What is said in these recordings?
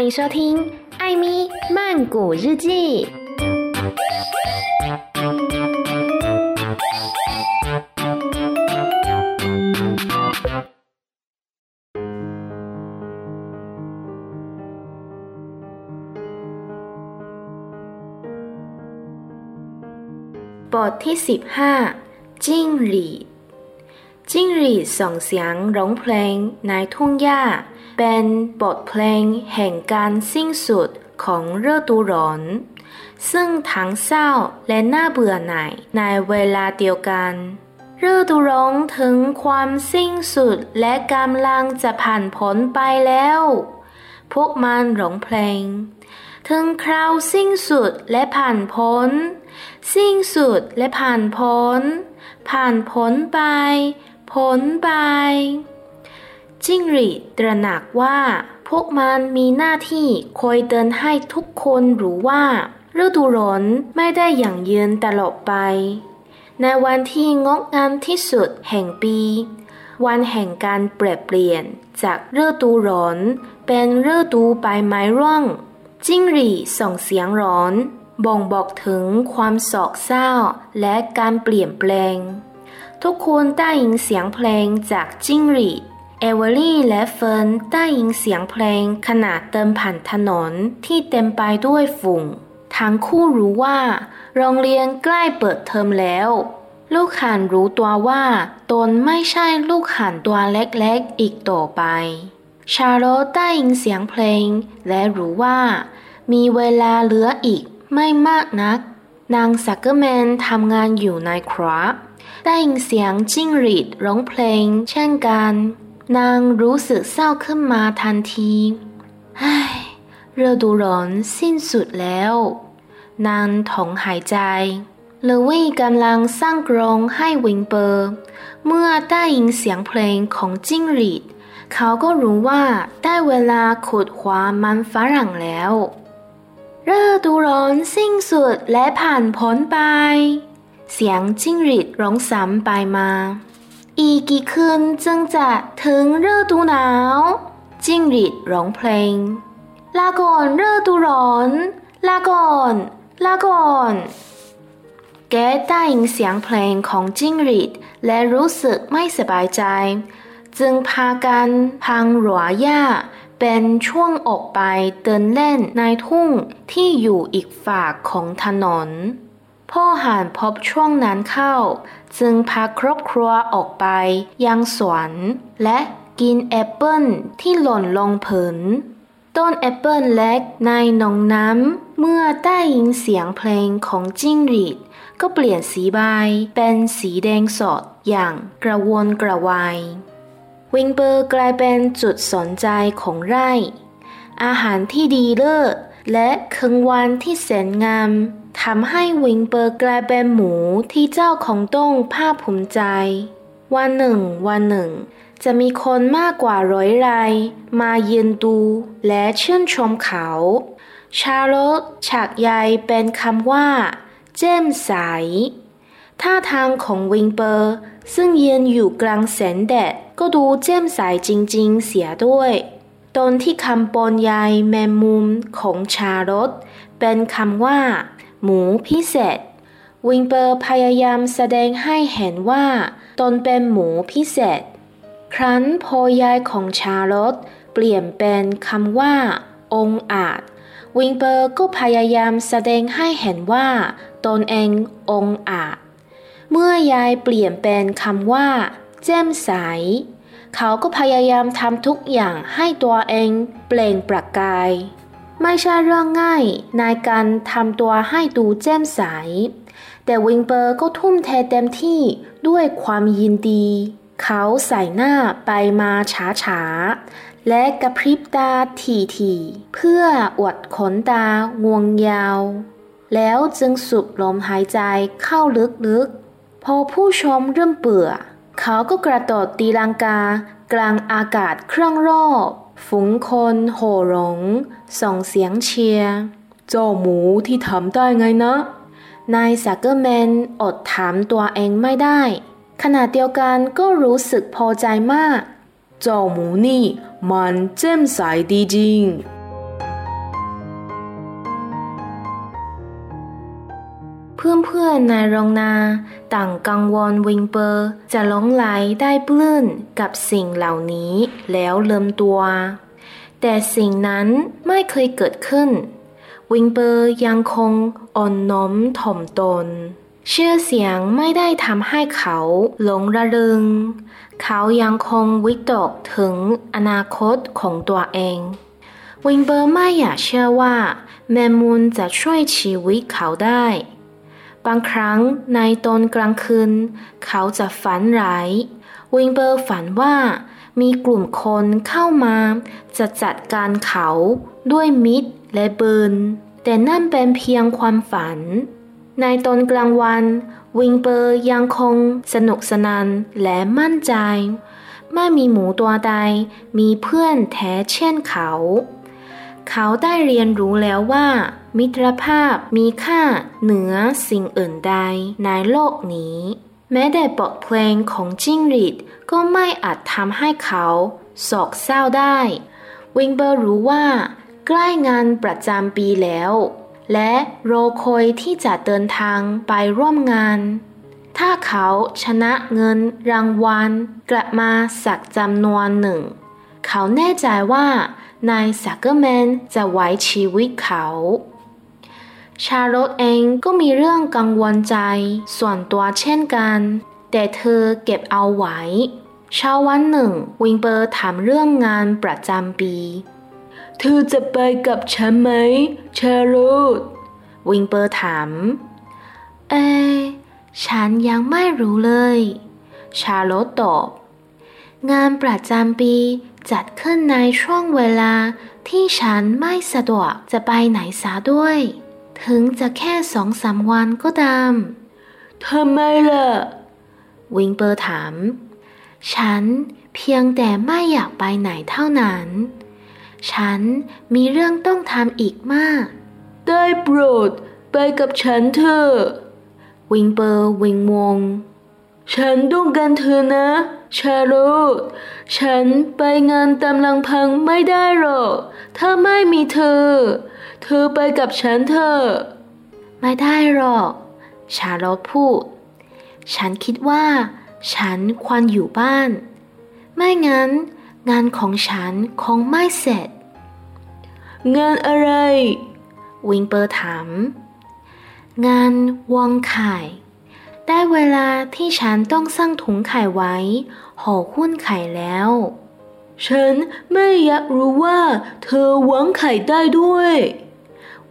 欢迎收听《艾咪曼谷日记》。บทที่สิบห้าจิ้งหรีด จิ้งหรีดส่งเสียงร้องเพลงในทุ่งหญ้า เป็นบทเพลงแห่งการสิ้นสุดของฤดูร้อน ซึ่งทั้งเศร้าและน่าเบื่อหน่ายในเวลาเดียวกันฤดูร้อนถึงความสิ้นสุดและกำลังจะผ่านพ้นไปแล้ว พวกมันร้องเพลง ถึงคราวสิ้นสุดและผ่านพ้น สิ้นสุดและผ่านพ้น ผ่านพ้นไป พ้นไป จิ้งหรีดตระหนักว่า พวกมันมีหน้าที่คอยเตือนให้ทุกคนรู้ว่าฤดูร้อนไม่ได้อย่างยืนตลอดไป ในวันที่งดงามที่สุดแห่งปี วันแห่งการเปลี่ยนเปลี่ยนจากฤดูร้อนเป็นฤดูใบไม้ร่วง จิ้งหรีส่งเสียงร้อน บ่งบอกถึงความโศกเศร้าและการเปลี่ยนแปลง ทุกคนได้ยินเสียงเพลงจากจิ้งหรีดเอเวอรี่และเฟิร์นได้ยินเสียงเพลงขณะเดินผ่านถนนที่เต็มไปด้วยฝุ่นทั้งคู่รู้ว่า โรงเรียนใกล้เปิดเทอมแล้ว ลูกห่านรู้ตัวว่าตนไม่ใช่ลูกห่านตัวเล็กๆอีกต่อไป ชาโรได้ยินเสียงเพลง และรู้ว่า มีเวลาเหลืออีกไม่มากนัก นางซักเกอร์แมนทำงานอยู่ในครัว ได้ยินเสียงจิ้งหรีดร้องเพลง เช่นกัน นางรู้สึกเศร้าขึ้นมาทันทีเฮ้อฤดูร้อนสิ้นสุดแล้ว นางถอนหายใจเลอร์วี่กำลังสร้างกรงให้วิลเบอร์ เมื่อได้ยินเสียงเพลงของจิ้งหรีด เขาก็รู้ว่าได้เวลาขุดหัวมันฝรั่งแล้วฤดูร้อนสิ้นสุดและผ่านพ้นไป เสียงจิ้งหรีดร้องซ้ำไปมา อีกกี่คืนจึงจะถึงฤดูหนาว จิ้งหรีดร้องเพลง ลาก่อนฤดูร้อน ลาก่อน ลาก่อนแกะได้ยินเสียงเพลงของจิ้งหรีดและรู้สึกไม่สบายใจ จึงพากันพังรั้วหญ้าเป็นช่องออกไปเดินเล่นในทุ่งที่อยู่อีกฟากของถนน พ่อห่านพบช่องนั้นเข้า จึงพาครอบครัวออกไปยังสวนและกินแอปเปิ้ลที่หล่นลงพื้นต้นแอปเปิลเล็กในหนองน้ำเมื่อได้ยินเสียงเพลงของจิ้งหรีด ก็เปลี่ยนสีใบเป็นสีแดงสดอย่างกระวนกระวาย วิงเบอร์กลายเป็นจุดสนใจของไร่ อาหารที่ดีเลิศและคืนวันที่แสนงาม ทำให้วิงเบอร์กลายเป็นหมูที่เจ้าของต้องภาคภูมิใจ วันหนึ่ง วันหนึ่ง จะมีคนมากกว่าร้อยรายมาเยืนดูและชื่นชมเขา ชาร์ล็อตชักใยเป็นคำว่า แจ่มใสท่าทางของวิลเบอร์ ซึ่งยืนอยู่กลางแสงแดดก็ดูแจ่มใสจริงๆ เสียด้วยตอนที่คำบนใยแมงมุมของชาร์ล็อตเป็นคำว่า หมูพิเศษ วิลเบอร์พยายามแสดงให้เห็นว่า ตนเป็นหมูพิเศษ ครั้นพอยายของชาลอตเปลี่ยนเป็นคำว่า องอาจ วิงเปอร์ก็พยายามแสดงให้เห็นว่า ตนเององอาจ เมื่อยายเปลี่ยนเป็นคำว่า แจ่มใสเขาก็พยายามทำทุกอย่างให้ตัวเองเปล่งประกาย ไม่ใช่เรื่องง่ายในการทำตัวให้ดูแจ่มใส แต่วิงเปอร์ก็ทุ่มเทเต็มที่ด้วยความยินดี เขาใส่หน้าไปมาช้าๆ และกระพริบตาทีๆ เพื่ออวดขนตางวงยาว แล้วจึงสูบลมหายใจเข้าลึกๆ พอผู้ชมเริ่มเบื่อ เขาก็กระโดดตีลังกากลางอากาศเครื่องรอบ ฝูงคนโห่รงส่งเสียงเชียร์ เจ้าหมูที่ทำได้ไงนะ นายสักเกอร์แมนอดถามตัวเองไม่ได้ ขณะเดียวกันก็รู้สึกพอใจมาก เจ้าหมูนี่มันเจ้มใสดีจริง เพื่อนๆในโรงนาต่างกังวลวิงเปอร์จะหลงไหลได้ปลื้นกับสิ่งเหล่านี้แล้วเลิมตัว แต่สิ่งนั้นไม่เคยเกิดขึ้น วิงเปอร์ยังคงอ่อนน้อมถ่อมตน เชื่อเสียงไม่ได้ทำให้เขาหลงระลึง เขายังคงวิตกถึงอนาคตของตัวเอง วิงเปอร์ไม่อยากเชื่อว่าแมมูลจะช่วยชีวิตเขาได้ บางครั้งในตอนกลางคืน เขาจะฝันร้าย วิงเบอร์ฝันว่ามีกลุ่มคนเข้ามา จะจัดการเขาด้วยมิดและปืนแต่นั่นเป็นเพียงความฝัน ในตอนกลางวัน วิงเบอร์ยังคงสนุกสนานและมั่นใจ ไม่มีหมูตัวใดมีเพื่อนแท้เช่นเขา เขาได้เรียนรู้แล้วว่า มิตรภาพมีค่าเหนือสิ่งอื่นใดในโลกนี้ แม้แต่บทเพลงของจิ้งหรีดก็ไม่อาจทำให้เขาโศกเศร้าได้ วิงเบอร์รู้ว่า ใกล้งานประจำปีแล้ว และโรคอยที่จะเดินทางไปร่วมงาน ถ้าเขาชนะเงินรางวัลกลับมาสักจำนวนหนึ่ง เขาแน่ใจว่านายสักเกอร์แมนจะไว้ชีวิตเขา ชาโรตเองก็มีเรื่องกังวลใจส่วนตัวเช่นกัน แต่เธอเก็บเอาไว้ เช้าวันหนึ่ง วิงเปอร์ถามเรื่องงานประจำปี เธอจะไปกับฉันไหม ชาโรตวิงเปอร์ถาม เอฉันยังไม่รู้เลย ชาโรตตอบ งานประจำปีจัดขึ้นในช่วงเวลาที่ฉันไม่สะดวกจะไปไหนซะด้วย ถึงจะแค่สองสามวันก็ตามทำไมล่ะ วิงเปอร์ถาม ฉันเพียงแต่ไม่อยากไปไหนเท่านั้น ฉันมีเรื่องต้องทำอีกมาก ได้โปรดไปกับฉันเถอะ วิงเปอร์วิงวง ฉันต้องการเธอนะชาโรตฉันไปงานตามลังพังไม่ได้หรอก ถ้าไม่มีเธอ เธอไปกับฉันเถอะ ไม่ได้หรอก ชาลอตพูด ฉันคิดว่า ฉันควรอยู่บ้าน ไม่งั้น งานของฉันคงไม่เสร็จ งานอะไร วิงเปอร์ถาม งานวางไข่ได้เวลาที่ฉันต้องสร้างถุงไข่ไว้ห่อหุ้นไข่แล้ว ฉันไม่อยากรู้ว่าเธอหวังไข่ได้ด้วย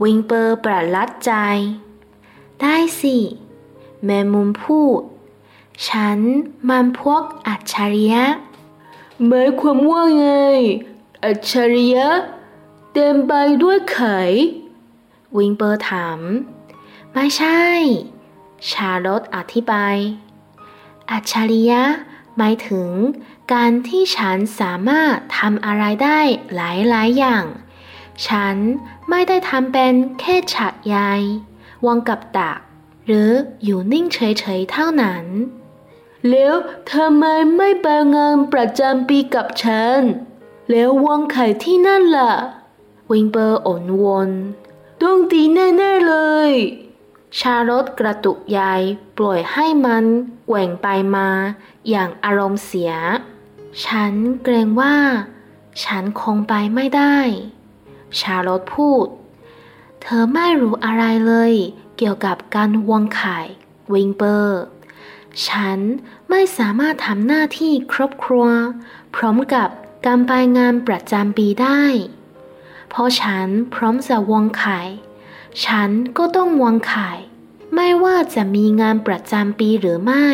วิงเปอร์ประหลาดใจ ได้สิแมมุมพูด ฉันมันพวกอัจฉริยะหมายความว่าไง อัจฉริยะ เต็มไปด้วยไข่วิงเปอร์ถาม ไม่ใช่ ชาลอตอธิบาย อัจฉริยะหมายถึงการที่ฉันสามารถทำอะไรได้หลายๆอย่าง ฉันไม่ได้ทำเป็นแค่ฉากใยวางกับตัก หรืออยู่นิ่งเฉยๆเท่านั้น แล้วทำไมไม่ไปงานประจำปีกับฉัน แล้ววางไข่ที่นั่นล่ะ วิงเปอร์อ่อนวนต้องตีแน่ๆเลย ชาลอตกระตุกยายปล่อยให้มันแกว่งไปมาอย่างอารมณ์เสีย ฉันเกรงว่า ฉันคงไปไม่ได้ ชาร์ลอตพูด เธอไม่รู้อะไรเลย เกี่ยวกับการวางไข่วิงเปอร์ ฉันไม่สามารถทำหน้าที่ครอบครัว พร้อมกับการไปงานประจำปีได้ เพราะฉันพร้อมจะวางไข่ฉันก็ต้องวางไข่ไม่ว่าจะมีงานประจำปีหรือไม่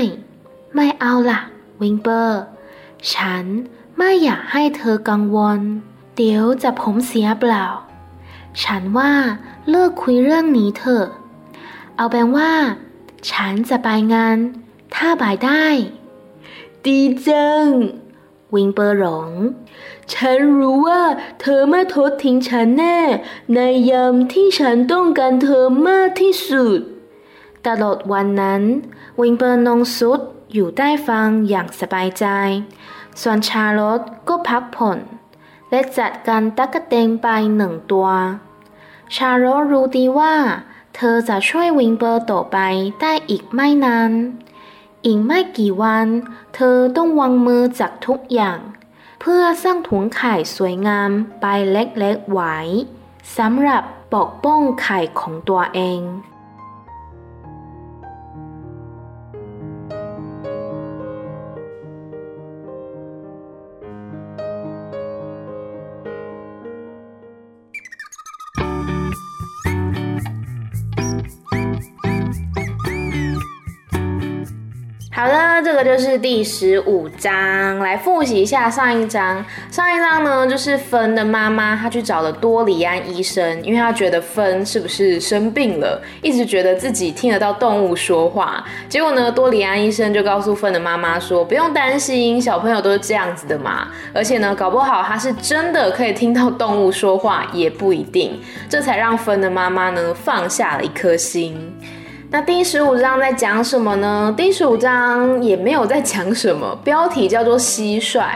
ไม่เอาล่ะ วิงเปอร์ ฉันไม่อยากให้เธอกังวล เดี๋ยวจะผมเสียเปล่า ฉันว่าเลิกคุยเรื่องนี้เถอะ เอาแปลว่า ฉันจะไปงาน ถ้าบายได้ ดีจัง วิงเปอร์หลง ฉันรู้ว่าเธอไม่ทดทิ้งฉันแน่ ในยามที่ฉันต้องการเธอมากที่สุด ตลอดวันนั้น วิงเปอร์นองสุดอยู่ได้ฟังอย่างสบายใจ ส่วนชาลอตก็พักผ่อน และจัดการตักกะเตงไปหนึ่งตัว ชาลอตรู้ดีว่า เธอจะช่วยวิงเบอร์ต่อไปได้อีกไม่นาน อีกไม่กี่วัน เธอต้องวางมือจากทุกอย่าง เพื่อสร้างถุงไข่สวยงามใบเล็กๆไว้สำหรับปกป้องไข่ของตัวเอง 这个就是第十五章。来复习一下上一章。上一章呢，就是芬的妈妈，她去找了多里安医生，因为她觉得芬是不是生病了，一直觉得自己听得到动物说话。结果呢，多里安医生就告诉芬的妈妈说，不用担心，小朋友都是这样子的嘛。而且呢，搞不好他是真的可以听到动物说话，也不一定。这才让芬的妈妈呢放下了一颗心。那第十五章在讲什么呢？第十五章也没有在讲什么，标题叫做蟋蟀，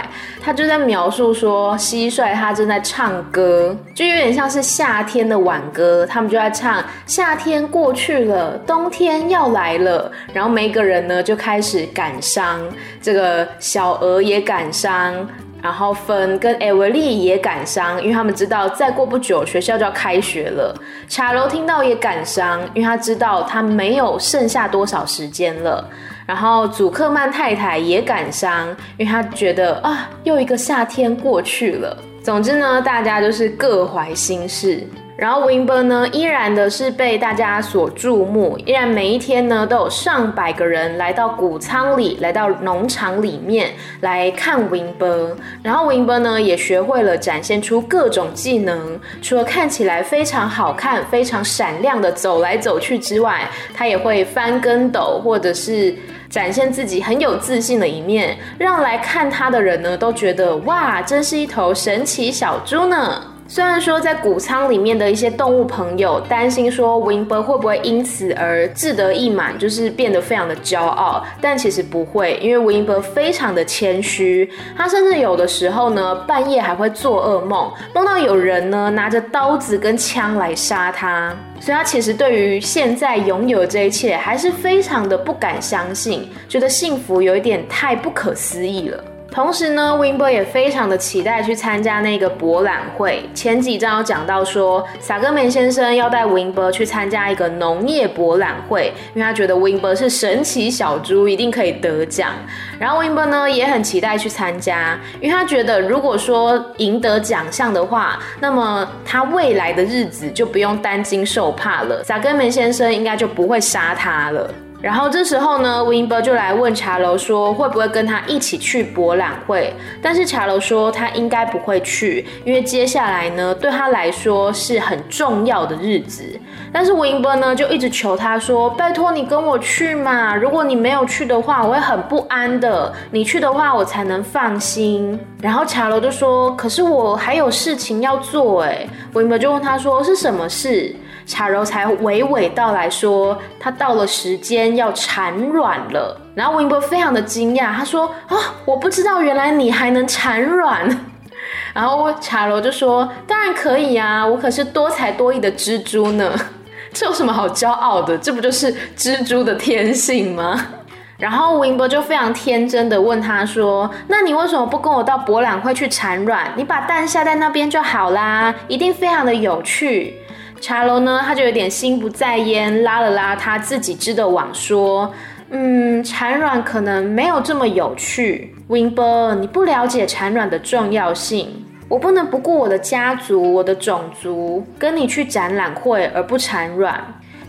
他就在描述说蟋蟀它正在唱歌，就有点像是夏天的挽歌，他们就在唱夏天过去了，冬天要来了，然后每个人呢就开始感伤，这个小鹅也感伤。然后芬跟艾维利也感伤，因为他们知道再过不久学校就要开学了。查楼听到也感伤，因为他知道他没有剩下多少时间了。然后祖克曼太太也感伤，因为他觉得啊，又一个夏天过去了。总之呢，大家就是各怀心事。然后 Wimber 呢，依然的是被大家所注目，依然每一天呢都有上百个人来到谷仓里，来到农场里面来看 Wimber。然后 Wimber 呢也学会了展现出各种技能，除了看起来非常好看、非常闪亮的走来走去之外，他也会翻跟斗，或者是展现自己很有自信的一面，让来看他的人呢都觉得哇，真是一头神奇小猪呢。虽然说在谷仓里面的一些动物朋友担心说 w i n b e r 会不会因此而志得意满，就是变得非常的骄傲，但其实不会，因为 w i n b e r 非常的谦虚，他甚至有的时候呢半夜还会做噩梦，梦到有人呢拿着刀子跟枪来杀他，所以他其实对于现在拥有这一切还是非常的不敢相信，觉得幸福有一点太不可思议了。同时呢，Wimber 也非常的期待去参加那个博览会。前几章有讲到说，萨格梅先生要带 Wimber 去参加一个农业博览会，因为他觉得 Wimber 是神奇小猪，一定可以得奖。然后 Wimber 呢也很期待去参加，因为他觉得如果说赢得奖项的话，那么他未来的日子就不用担惊受怕了，萨格梅先生应该就不会杀他了。然后这时候呢，Wimber 就来问茶楼说会不会跟他一起去博览会，但是茶楼说他应该不会去，因为接下来呢对他来说是很重要的日子。但是 Wimber 呢就一直求他说，拜托你跟我去嘛，如果你没有去的话，我会很不安的。你去的话，我才能放心。然后茶楼就说，可是我还有事情要做哎。Wimber 就问他说是什么事？茶柔才娓娓道来说，他到了时间要产卵了。然后 Wimber 非常的惊讶，他说：“啊，我不知道原来你还能产卵。”然后茶柔就说：“当然可以啊，我可是多才多艺的蜘蛛呢。这有什么好骄傲的？这不就是蜘蛛的天性吗？” 然后 Wimber 就非常天真的问他说：“那你为什么不跟我到博览会去产卵？你把蛋下在那边就好啦，一定非常的有趣。”茶楼呢，他就有点心不在焉，拉了拉他自己织的网，说：“嗯，产卵可能没有这么有趣。Wimber，你不了解产卵的重要性。我不能不顾我的家族、我的种族，跟你去展览会而不产卵。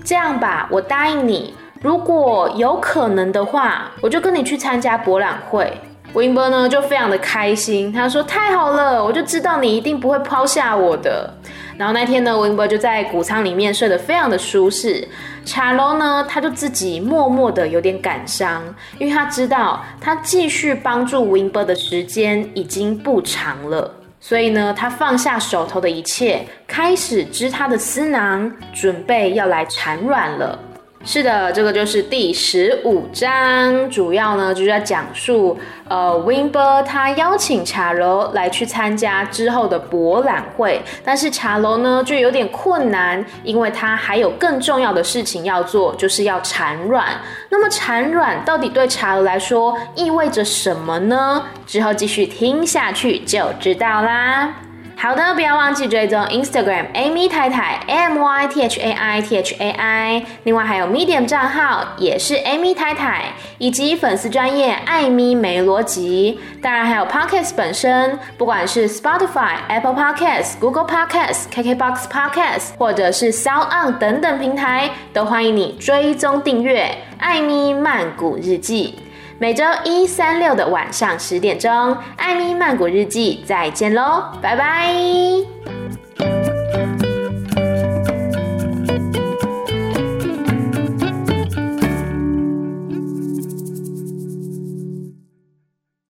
这样吧，我答应你，如果有可能的话，我就跟你去参加博览会。” Wimber 呢就非常的开心，他说：“太好了，我就知道你一定不会抛下我的。”然后那天呢温伯就在谷仓里面睡得非常的舒适。茶楼呢，他就自己默默的有点感伤，因为他知道他继续帮助温伯的时间已经不长了，所以呢，他放下手头的一切，开始织他的丝囊，准备要来产卵了。是的，这个就是第十五章，主要呢就是在讲述，呃，Wimber 他邀请茶楼来去参加之后的博览会，但是茶楼呢就有点困难，因为他还有更重要的事情要做，就是要产卵。那么产卵到底对茶楼来说意味着什么呢？之后继续听下去就知道啦。好的，不要忘记追踪 Instagram Amy 太太 Amy Thai Thai 另外还有 Medium 账号也是 Amy 太太，以及粉丝专业艾咪没逻辑，当然还有 Podcast 本身，不管是 Spotify、Apple Podcasts、Google Podcasts、KKBox Podcast，或者是 Sound On 等等平台，都欢迎你追踪订阅艾咪曼谷日记。每周一、三、六的晚上十点钟，《艾咪曼谷日记》再见喽，拜拜。